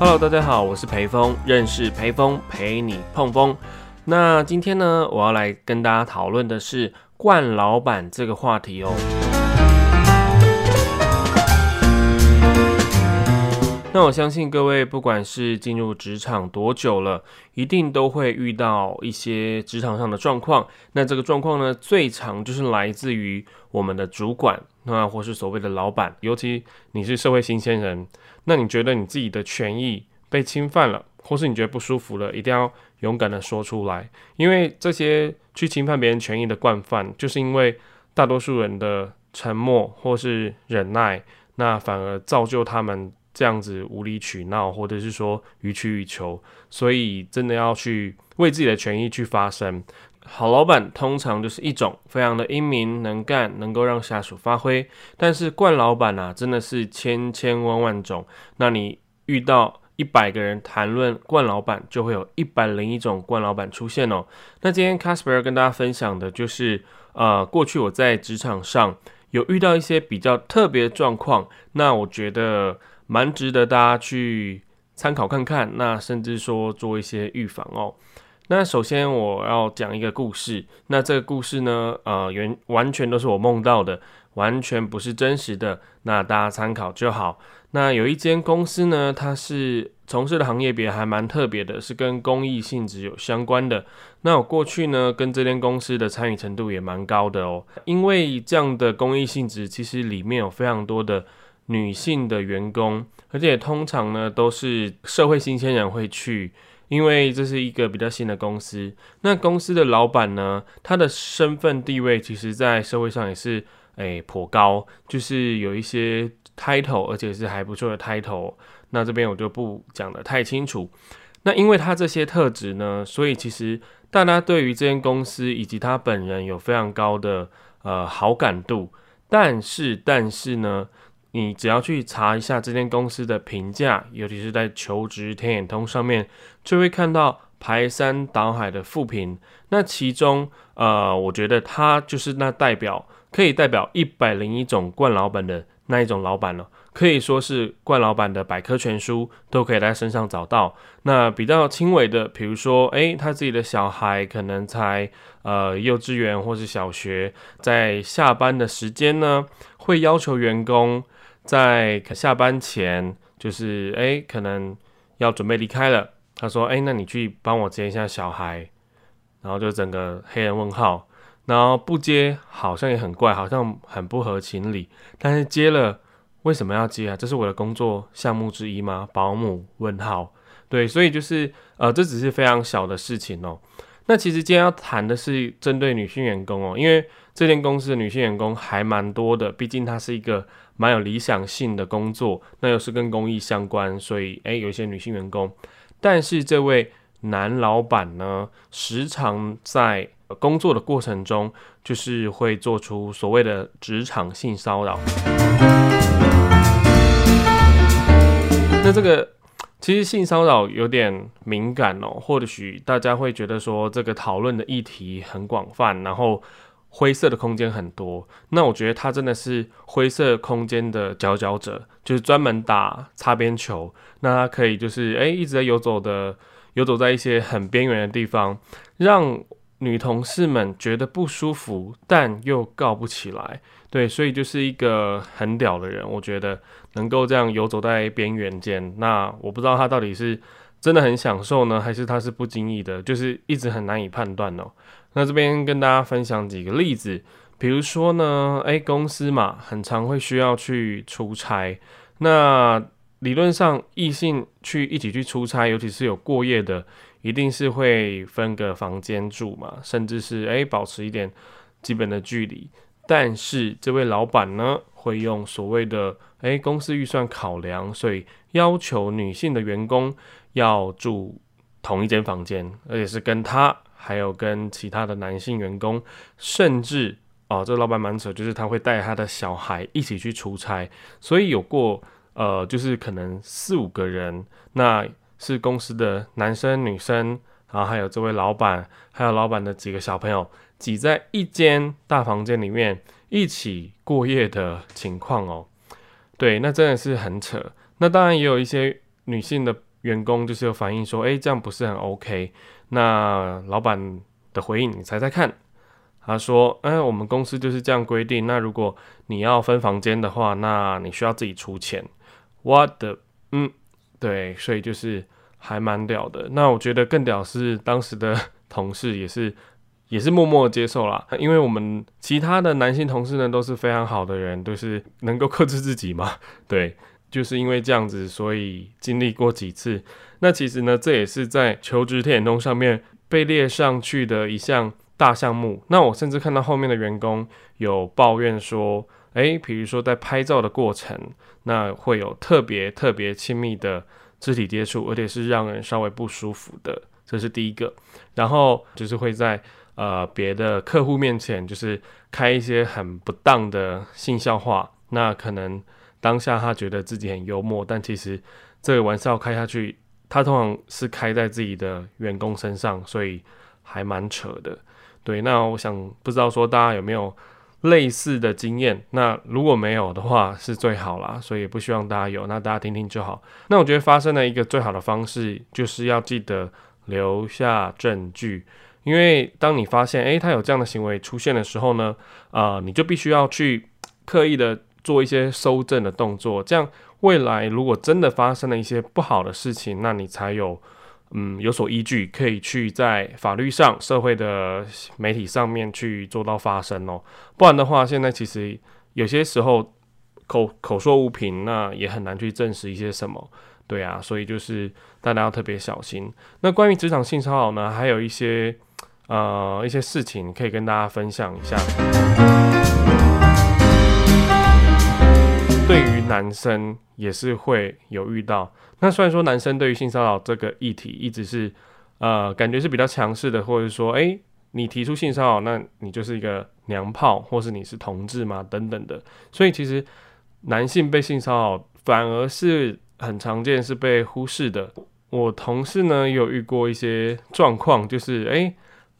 Hello，大家好，我是裴峰，认识裴峰陪你碰风。那今天呢，我要来跟大家讨论的是冠老板这个话题哦。那我相信各位，不管是进入职场多久了，一定都会遇到一些职场上的状况。那这个状况呢，最常就是来自于我们的主管，那或是所谓的老板。尤其你是社会新鲜人，那你觉得你自己的权益被侵犯了，或是你觉得不舒服了，一定要勇敢的说出来。因为这些去侵犯别人权益的惯犯，就是因为大多数人的沉默或是忍耐，那反而造就他们。这样子无理取闹，或者是说予取予求，所以真的要去为自己的权益去发声。好老板通常就是一种非常的英明能干，能够让下属发挥。但是惯老板啊，真的是千千万万种。那你遇到一百个人谈论惯老板，就会有一百零一种惯老板出现哦。那今天 Casper 跟大家分享的就是，呃，过去我在职场上有遇到一些比较特别的状况，那我觉得。蛮值得大家去参考看看，那甚至说做一些预防哦。那首先我要讲一个故事，那这个故事呢，呃，原完全都是我梦到的，完全不是真实的，那大家参考就好。那有一间公司呢，它是从事的行业别还蛮特别的，是跟公益性质有相关的。那我过去呢，跟这间公司的参与程度也蛮高的哦，因为这样的公益性质，其实里面有非常多的。女性的员工，而且通常呢都是社会新鲜人会去，因为这是一个比较新的公司。那公司的老板呢，他的身份地位其实，在社会上也是诶颇高，就是有一些 title，而且是还不错的 title。那这边我就不讲的太清楚。那因为他这些特质呢，所以其实大家对于这间公司以及他本人有非常高的呃好感度。但是，但是呢？你只要去查一下这间公司的评价，尤其是在求职天眼通上面，就会看到排山倒海的负评。那其中，呃，我觉得他就是那代表可以代表一百零一种惯老板的那一种老板了，可以说是惯老板的百科全书都可以在身上找到。那比较轻微的，比如说，诶，他自己的小孩可能才呃幼稚园或是小学，在下班的时间呢，会要求员工。在下班前，就是哎，可能要准备离开了。他说：“哎，那你去帮我接一下小孩。”然后就整个黑人问号。然后不接好像也很怪，好像很不合情理。但是接了，为什么要接啊？这是我的工作项目之一吗？保姆？问号。对，所以就是呃，这只是非常小的事情哦。那其实今天要谈的是针对女性员工哦，因为这间公司的女性员工还蛮多的，毕竟它是一个。蛮有理想性的工作，那又是跟公益相关，所以诶，有一些女性员工。但是这位男老板呢，时常在工作的过程中，就是会做出所谓的职场性骚扰。那这个其实性骚扰有点敏感哦，或许大家会觉得说这个讨论的议题很广泛，然后。灰色的空间很多，那我觉得他真的是灰色空间的佼佼者，就是专门打擦边球。那他可以就是诶一直在游走的游走在一些很边缘的地方，让女同事们觉得不舒服，但又告不起来。对，所以就是一个很屌的人，我觉得能够这样游走在边缘间。那我不知道他到底是真的很享受呢，还是他是不经意的，就是一直很难以判断哦。那这边跟大家分享几个例子，比如说呢，诶，公司嘛，很常会需要去出差。那理论上，异性去一起去出差，尤其是有过夜的，一定是会分个房间住嘛，甚至是诶保持一点基本的距离。但是这位老板呢，会用所谓的诶公司预算考量，所以要求女性的员工要住同一间房间，而且是跟他。还有跟其他的男性员工，甚至哦，这老板蛮扯，就是他会带他的小孩一起去出差，所以有过呃，就是可能四五个人，那是公司的男生女生，然后还有这位老板，还有老板的几个小朋友挤在一间大房间里面一起过夜的情况哦。对，那真的是很扯。那当然也有一些女性的员工就是有反映说，诶，这样不是很 OK。那老板的回应，你猜猜看？他说，哎，我们公司就是这样规定。那如果你要分房间的话，那你需要自己出钱。What 嗯，对，所以就是还蛮屌的。那我觉得更屌是当时的 同事也是也是默默接受啦，因为我们其他的男性同事呢都是非常好的人，都是能够克制自己嘛。对，就是因为这样子，所以经历过几次。那其实呢，这也是在求职填通上面被列上去的一项。大项目，那我甚至看到后面的员工有抱怨说，诶，比如说在拍照的过程，那会有特别特别亲密的肢体接触，而且是让人稍微不舒服的，这是第一个。然后就是会在呃别的客户面前，就是开一些很不当的性笑话，那可能当下他觉得自己很幽默，但其实这个玩笑开下去，他通常是开在自己的员工身上，所以还蛮扯的。对，那我想不知道说大家有没有类似的经验？那如果没有的话，是最好啦，所以不希望大家有，那大家听听就好。那我觉得发生的一个最好的方式，就是要记得留下证据，因为当你发现诶他有这样的行为出现的时候呢，啊，你就必须要去刻意的做一些收证的动作，这样未来如果真的发生了一些不好的事情，那你才有。嗯，有所依据，可以去在法律上、社会的媒体上面去做到发声哦。不然的话，现在其实有些时候口口说无凭，那也很难去证实一些什么。对啊，所以就是大家要特别小心。那关于职场性骚扰呢，还有一些呃一些事情可以跟大家分享一下。男生也是会有遇到。那虽然说男生对于性骚扰这个议题一直是，呃，感觉是比较强势的，或者说，诶，你提出性骚扰，那你就是一个娘炮，或是你是同志嘛，等等的。所以其实男性被性骚扰反而是很常见，是被忽视的。我同事呢有遇过一些状况，就是诶，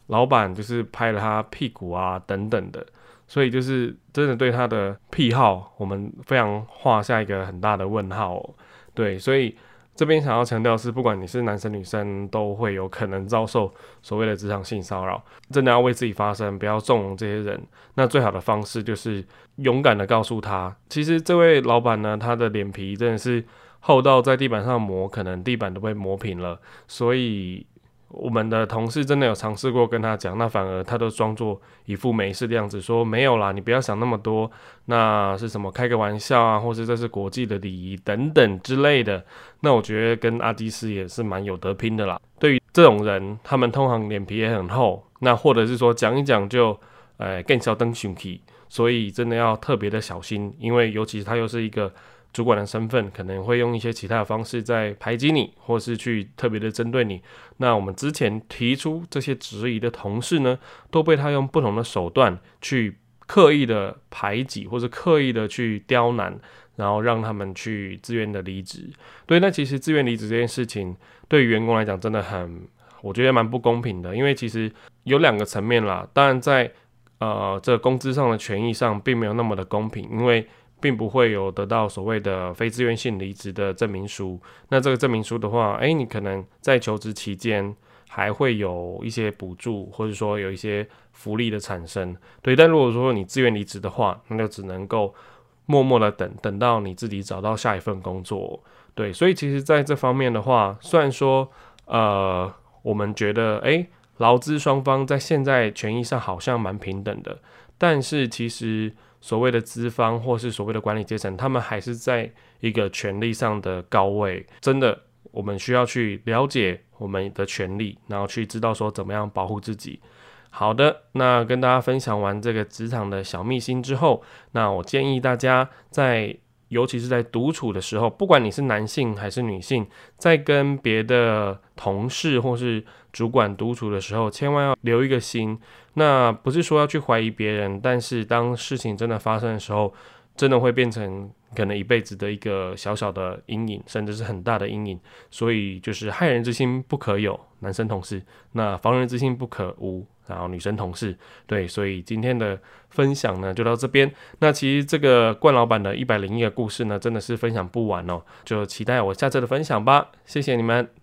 老板就是拍了他屁股啊，等等的。所以就是真的对他的癖好，我们非常画下一个很大的问号。对，所以。这边想要强调是，不管你是男生女生，都会有可能遭受所谓的职场性骚扰。真的要为自己发声，不要纵容这些人。那最好的方式就是勇敢的告诉他，其实这位老板呢，他的脸皮真的是厚到在地板上磨，可能地板都被磨平了。所以。我们的同事真的有尝试过跟他讲，那反而他都装作一副没事的样子，说没有啦，你不要想那么多，那是什么开个玩笑啊，或是这是国际的礼仪等等之类的。那我觉得跟阿基斯也是蛮有得拼的啦。对于这种人，他们通常脸皮也很厚，那或者是说讲一讲就，呃，更小灯熊皮，所以真的要特别的小心，因为尤其他又是一个。主管的身份可能会用一些其他的方式在排挤你，或是去特别的针对你。那我们之前提出这些质疑的同事呢，都被他用不同的手段去刻意的排挤，或者刻意的去刁难，然后让他们去自愿的离职。对，那其实自愿离职这件事情，对于员工来讲真的很，我觉得蛮不公平的。因为其实有两个层面啦，当然在呃这工资上的权益上，并没有那么的公平，因为。并不会有得到所谓的非自愿性离职的证明书。那这个证明书的话，诶，你可能在求职期间还会有一些补助，或者说有一些福利的产生。对，但如果说你自愿离职的话，那就只能够默默的等，等到你自己找到下一份工作。对，所以其实在这方面的话，虽然说，呃，我们觉得，诶，劳资双方在现在权益上好像蛮平等的，但是其实。所谓的资方或是所谓的管理阶层，他们还是在一个权力上的高位。真的，我们需要去了解我们的权利，然后去知道说怎么样保护自己。好的，那跟大家分享完这个职场的小秘辛之后，那我建议大家在，尤其是在独处的时候，不管你是男性还是女性，在跟别的同事或是主管独处的时候，千万要留一个心。那不是说要去怀疑别人，但是当事情真的发生的时候，真的会变成可能一辈子的一个小小的阴影，甚至是很大的阴影。所以就是害人之心不可有，男生同事；那防人之心不可无。然后女生同事，对，所以今天的分享呢就到这边。那其实这个冠老板的一百零一个故事呢，真的是分享不完哦，就期待我下次的分享吧。谢谢你们。